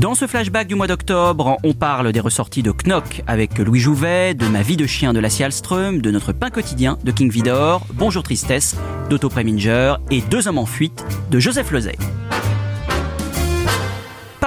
Dans ce flashback du mois d'octobre, on parle des ressorties de Knock avec Louis Jouvet, de Ma vie de chien de Lassie Alström, de notre pain quotidien de King Vidor, Bonjour Tristesse d'Otto Preminger et Deux hommes en fuite de Joseph Lozay.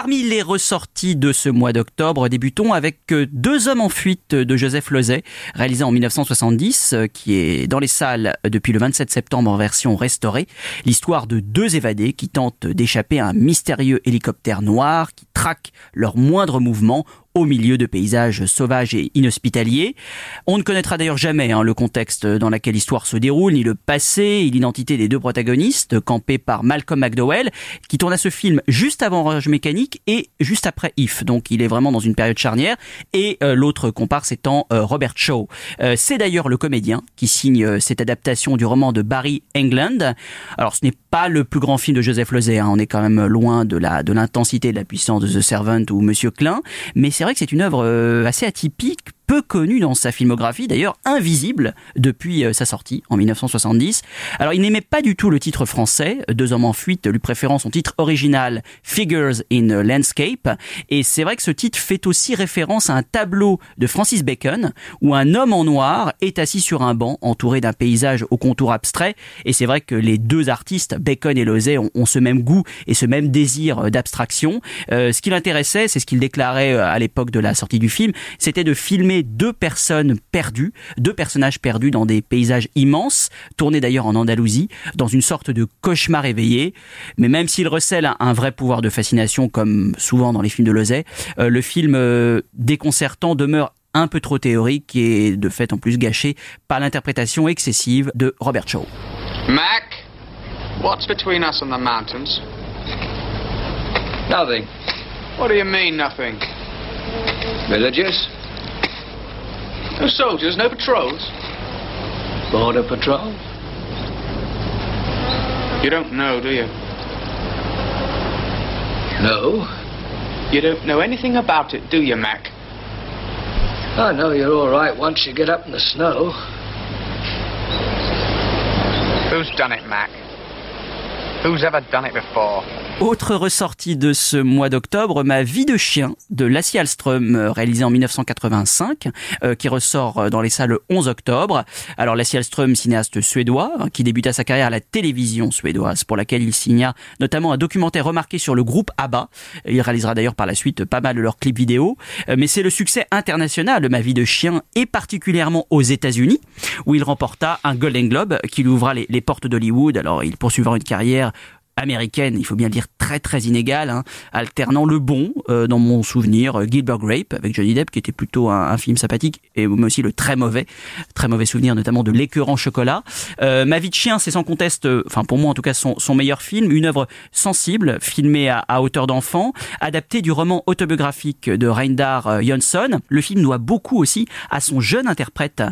Parmi les ressorties de ce mois d'octobre, débutons avec Deux hommes en fuite de Joseph Lozay, réalisé en 1970, qui est dans les salles depuis le 27 septembre en version restaurée. L'histoire de deux évadés qui tentent d'échapper à un mystérieux hélicoptère noir qui traque leurs moindres mouvements au milieu de paysages sauvages et inhospitaliers. On ne connaîtra d'ailleurs jamais hein, le contexte dans lequel l'histoire se déroule, ni le passé et l'identité des deux protagonistes, campés par Malcolm McDowell, qui tourna ce film juste avant Rage Mécanique et juste après If. Donc il est vraiment dans une période charnière. Et euh, l'autre comparse étant euh, Robert Shaw. Euh, C'est d'ailleurs le comédien qui signe euh, cette adaptation du roman de Barry England. Alors ce n'est pas le plus grand film de Joseph Lozay, hein, on est quand même loin de de l'intensité de la puissance de The Servant ou Monsieur Klein, mais c'est vrai que c'est une œuvre euh, assez atypique, peu connue dans sa filmographie, d'ailleurs invisible depuis euh, sa sortie en 1970. Alors il n'aimait pas du tout le titre français, Deux hommes en fuite, lui préférant son titre original Figures in a Landscape, et c'est vrai que ce titre fait aussi référence à un tableau de Francis Bacon où un homme en noir est assis sur un banc entouré d'un paysage au contour abstrait, et c'est vrai que les deux artistes, Bacon et Lozay, ont, ce même goût et ce même désir d'abstraction. Euh, ce qui l'intéressait, c'est ce qu'il déclarait euh, à l'époque de la sortie du film, c'était de filmer deux personnes perdues, deux personnages perdus dans des paysages immenses, tournés d'ailleurs en Andalousie, dans une sorte de cauchemar éveillé. Mais même s'il recèle un, vrai pouvoir de fascination, comme souvent dans les films de Lozay, euh, le film euh, déconcertant demeure un peu trop théorique et de fait en plus gâché par l'interprétation excessive de Robert Shaw. Mac, what's between us and the mountains? Nothing. What do you mean, nothing? Villages? No soldiers, no patrols? Border patrol? You don't know, do you? No. You don't know anything about it, do you, Mac? I know you're all right once you get up in the snow. Who's done it, Mac? Who's ever done it before? Autre ressortie de ce mois d'octobre, Ma vie de chien de Lassie Alström, euh, réalisée en 1985, euh, qui ressort euh, dans les salles le 11 octobre. Alors Lassie Alström, cinéaste suédois, hein, qui débuta sa carrière à la télévision suédoise, pour laquelle il signa notamment un documentaire remarqué sur le groupe ABBA. Il réalisera d'ailleurs par la suite pas mal de leurs clips vidéo. Mais c'est le succès international de Ma vie de chien, et particulièrement aux États-Unis, où il remporta un Golden Globe qui lui ouvra les portes d'Hollywood. Alors il poursuivra une carrière américaine, il faut bien le dire très très inégale, hein, alternant le bon, euh, dans mon souvenir, euh, Gilbert Grape avec Johnny Depp, qui était plutôt un, film sympathique, et mais aussi le très mauvais, très mauvais souvenir notamment de L'écœurant chocolat. Euh, Ma vie de chien, c'est sans conteste, enfin pour moi en tout cas son, meilleur film, une œuvre sensible, filmée à, hauteur d'enfant, adaptée du roman autobiographique de Reindar Jonsson. Le film doit beaucoup aussi à son jeune interprète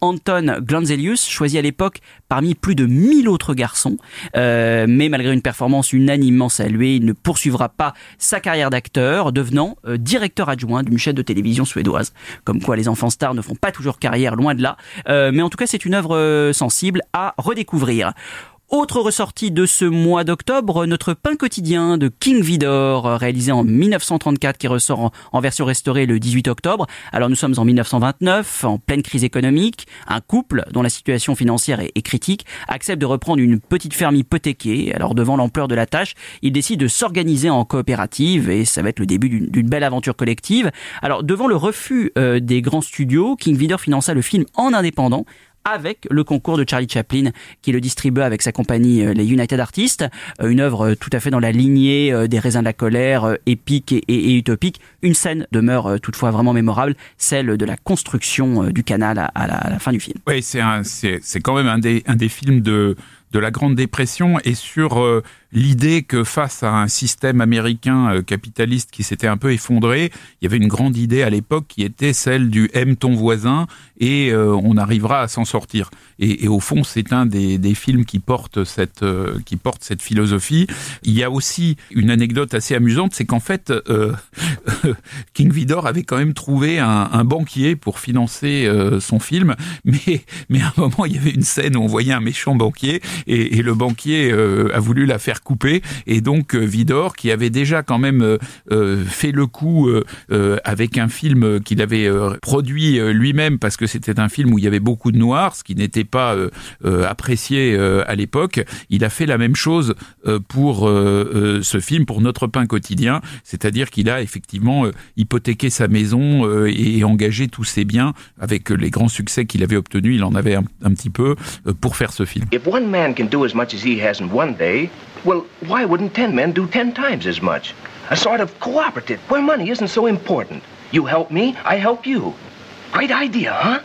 Anton Glanzelius, choisi à l'époque parmi plus de 1000 autres garçons, mais malgré une performance unanimement saluée, il ne poursuivra pas sa carrière d'acteur, devenant euh, directeur adjoint d'une chaîne de télévision suédoise. Comme quoi les enfants stars ne font pas toujours carrière, loin de là. Euh, mais en tout cas, c'est une œuvre euh, sensible à redécouvrir. Autre ressortie de ce mois d'octobre, notre pain quotidien de King Vidor, réalisé en 1934, qui ressort en, version restaurée le 18 octobre. Alors nous sommes en 1929, en pleine crise économique. Un couple dont la situation financière est, critique accepte de reprendre une petite ferme hypothéquée. Alors devant l'ampleur de la tâche, il décide de s'organiser en coopérative et ça va être le début d'une belle aventure collective. Alors devant le refus euh, des grands studios, King Vidor finança le film en indépendant avec le concours de Charlie Chaplin qui le distribue avec sa compagnie les United Artists, une œuvre tout à fait dans la lignée des raisins de la colère, épique et, et, et, utopique. Une scène demeure toutefois vraiment mémorable, celle de la construction du canal à, à, la, à la, fin du film. Oui, c'est c'est quand même un des, un des films de de la Grande Dépression et sur euh, l'idée que face à un système américain euh, capitaliste qui s'était un peu effondré, il y avait une grande idée à l'époque qui était celle du aime ton voisin et euh, on arrivera à s'en sortir. Et, au fond, c'est un des, des, films qui porte cette euh, qui porte cette philosophie. Il y a aussi une anecdote assez amusante, c'est qu'en fait, King Vidor avait quand même trouvé un, banquier pour financer son film, mais mais à un moment, il y avait une scène où on voyait un méchant banquier et le banquier a voulu la faire couper et donc Vidor, qui avait déjà quand même fait le coup avec un film qu'il avait produit lui-même parce que c'était un film où il y avait beaucoup de noirs, ce qui n'était pas euh, euh, apprécié euh, à l'époque. Il a fait la même chose pour ce film, pour Notre pain quotidien, c'est-à-dire qu'il a effectivement hypothéqué sa maison et engagé tous ses biens avec les grands succès qu'il avait obtenus. Il en avait un, un petit peu pour faire ce film. If one man can do as much as he has in one day, well, why wouldn't ten men do ten times as much? A sort of cooperative where money isn't so important. You help me, I help you. Great idea, huh?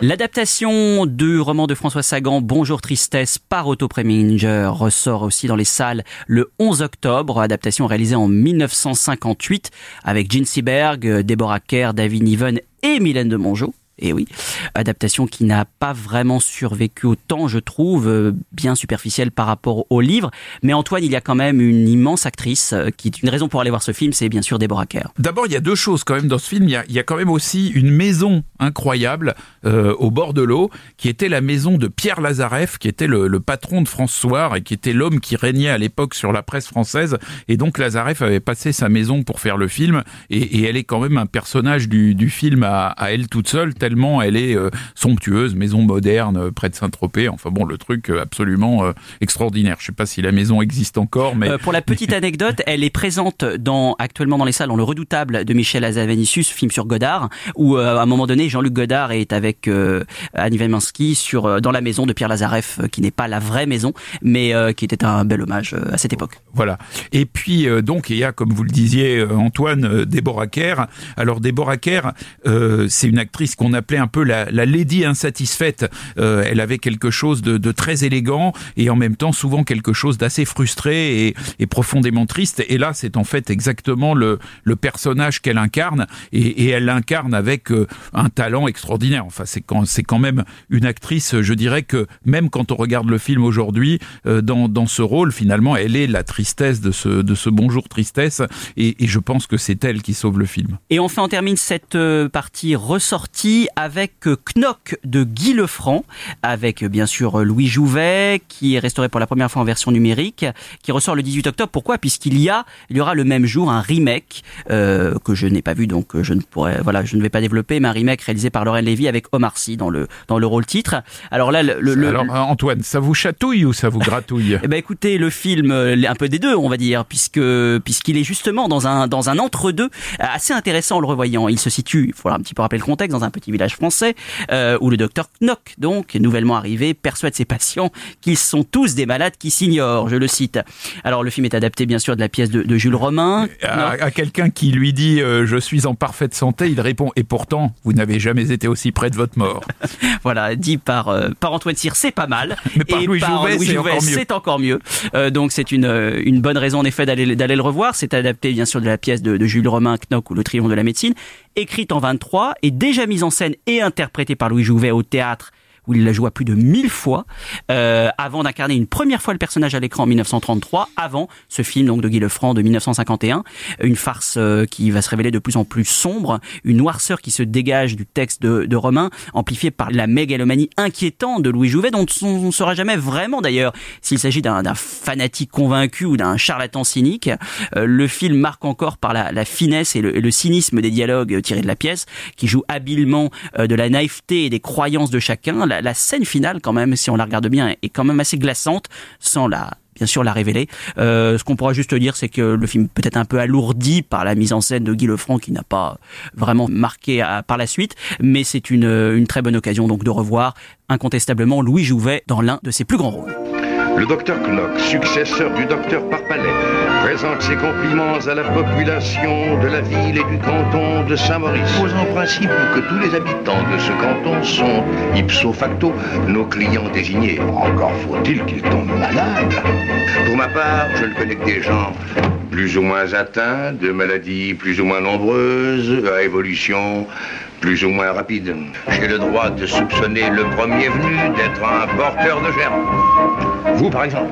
L'adaptation du roman de François Sagan, Bonjour Tristesse, par Otto Preminger, ressort aussi dans les salles le 11 octobre. Adaptation réalisée en 1958 avec Gene Seberg, Deborah Kerr, David Niven et Mylène de Mongeau. Et oui, adaptation qui n'a pas vraiment survécu au temps, je trouve, bien superficielle par rapport au livre. Mais Antoine, il y a quand même une immense actrice qui est une raison pour aller voir ce film, c'est bien sûr Deborah Kerr. D'abord, il y a deux choses quand même dans ce film. Il y a, quand même aussi une maison incroyable euh, au bord de l'eau, qui était la maison de Pierre Lazareff, qui était le, patron de France Soir et qui était l'homme qui régnait à l'époque sur la presse française. Et donc Lazareff avait passé sa maison pour faire le film. Et, elle est quand même un personnage du, du film à, à elle toute seule tellement elle est euh, somptueuse, maison moderne euh, près de Saint-Tropez. Enfin bon, le truc euh, absolument euh, extraordinaire. Je sais pas si la maison existe encore, mais euh, pour la petite anecdote, elle est présente dans actuellement dans les salles dans le Redoutable de Michel Azavanicius, film sur Godard, où à un moment donné Jean-Luc Godard est avec Annie Wemansky sur dans la maison de Pierre Lazareff, qui n'est pas la vraie maison, mais qui était un bel hommage à cette époque. Voilà. Et puis donc il y a, comme vous le disiez Antoine, Déborah Kerr. Alors Déborah Kerr, c'est une actrice qu'on appelait un peu la, la lady insatisfaite. Euh, elle avait quelque chose de, très élégant et en même temps souvent quelque chose d'assez frustré et, profondément triste. Et là, c'est en fait exactement le, personnage qu'elle incarne et, elle l'incarne avec euh, un talent extraordinaire. Enfin, c'est quand, même une actrice, je dirais que même quand on regarde le film aujourd'hui, euh, dans, ce rôle, finalement, elle est la tristesse de ce, bonjour tristesse et, et je pense que c'est elle qui sauve le film. Et enfin, on termine cette partie ressortie avec Knock de Guy Lefranc, avec bien sûr Louis Jouvet, qui est restauré pour la première fois en version numérique, qui ressort le 18 octobre. Pourquoi? Puisqu'il y a, il y aura le même jour un remake euh, que je n'ai pas vu, donc je ne pourrais, voilà, je ne vais pas développer, mais un remake réalisé par Laurent Lévy avec Omar Sy dans le dans le rôle titre. Alors là, le, le alors Antoine, ça vous chatouille ou ça vous gratouille? Eh ben écoutez, le film, un peu des deux, on va dire, puisque puisqu'il est justement dans un dans un entre deux assez intéressant en le revoyant. Il se situe, il faut un petit peu rappeler le contexte, dans un petit village français euh, où le docteur Knock, donc nouvellement arrivé, persuade ses patients qu'ils sont tous des malades qui s'ignorent. Je le cite. Alors le film est adapté bien sûr de la pièce de, de Jules Romain. À, à quelqu'un qui lui dit euh, je suis en parfaite santé, il répond et pourtant vous n'avez jamais été aussi près de votre mort. voilà, dit par euh, par Antoine Cyr, c'est pas mal. Mais par et Louis par Jouvet, Louis c'est Jouvet, encore mieux. c'est encore mieux. Euh, donc c'est une une bonne raison en effet d'aller d'aller le revoir. C'est adapté bien sûr de la pièce de, de Jules Romain Knock ou le Triomphe de la médecine, écrite en 23 et déjà mise en scène et interprétée par Louis Jouvet au théâtre où il l'a joué à plus de 1000 fois, euh, avant d'incarner une première fois le personnage à l'écran en 1933, avant ce film donc de Guy Lefranc de 1951, une farce euh, qui va se révéler de plus en plus sombre, une noirceur qui se dégage du texte de, de Romain, amplifiée par la mégalomanie inquiétante de Louis Jouvet, dont on ne saura jamais vraiment d'ailleurs s'il s'agit d'un fanatique convaincu ou d'un charlatan cynique. Euh, le film marque encore par la, la finesse et le, le, cynisme des dialogues tirés de la pièce, qui joue habilement euh, de la naïveté et des croyances de chacun. La scène finale, quand même, si on la regarde bien, est quand même assez glaçante, sans la bien sûr la révéler. Euh, ce qu'on pourra juste dire, c'est que le film peut être un peu alourdi par la mise en scène de Guy Lefranc qui n'a pas vraiment marqué à, par la suite, mais c'est une, une très bonne occasion donc de revoir incontestablement Louis Jouvet dans l'un de ses plus grands rôles. Le docteur Knock, successeur du docteur Parpalais, présente ses compliments à la population de la ville et du canton de Saint-Maurice. Pose en principe que tous les habitants de ce canton sont, ipso facto, nos clients désignés. Encore faut-il qu'ils tombent malades. Pour ma part, je ne connais que des gens plus ou moins atteints de maladies plus ou moins nombreuses, à évolution plus ou moins rapide. J'ai le droit de soupçonner le premier venu d'être un porteur de germes. Vous, par exemple,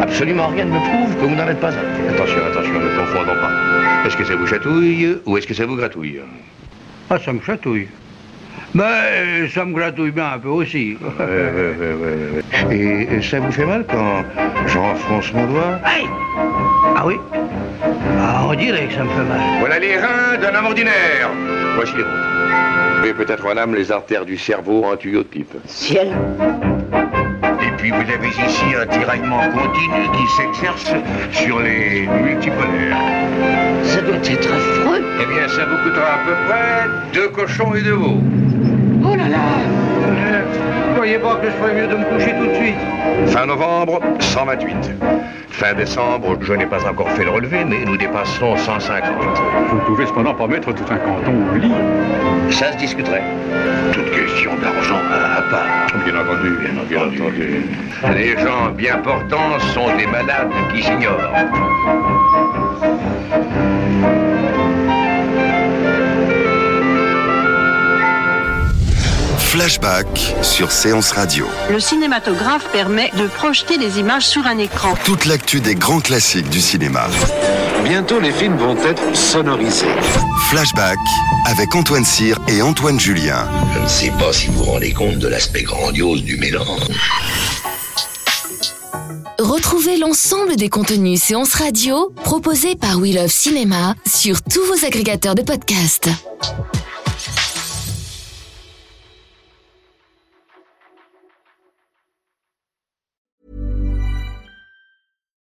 absolument rien ne me prouve que vous n'en êtes pas un. Attention, attention, ne confondons pas. Est-ce que ça vous chatouille ou est-ce que ça vous gratouille? Ah, ça me chatouille. Ben, ça me gratouille bien un peu aussi. Ouais, ouais, ouais, et, et, ça vous fait mal quand j'enfonce mon doigt Aïe Ah oui? Ah, on dirait que ça me fait mal. Voilà les reins d'un homme ordinaire. Voici les. Mais peut-être en âme les artères du cerveau en tuyau de pipe. Ciel puis vous avez ici un tiraillement continu qui s'exerce sur les multipolaires. Ça doit être affreux. Eh bien, ça vous coûtera à peu près deux cochons et deux veaux. Oh là là euh, croyez pas que je ferais mieux de me coucher tout de suite Fin novembre, 128. Fin décembre, je n'ai pas encore fait le relevé, mais nous dépassons 150. Vous ne pouvez cependant pas mettre tout un canton au lit. Ça se discuterait. Toute question d'argent à part. Bien entendu, bien, bien entendu. Les gens bien portants sont des malades qui s'ignorent. Flashback sur Séance Radio. Le cinématographe permet de projeter des images sur un écran. Toute l'actu des grands classiques du cinéma. Bientôt, les films vont être sonorisés. Flashback avec Antoine Cyr et Antoine Julien. Je ne sais pas si vous vous rendez compte de l'aspect grandiose du mélange. Retrouvez l'ensemble des contenus séances radio proposés par We Love Cinéma sur tous vos agrégateurs de podcasts.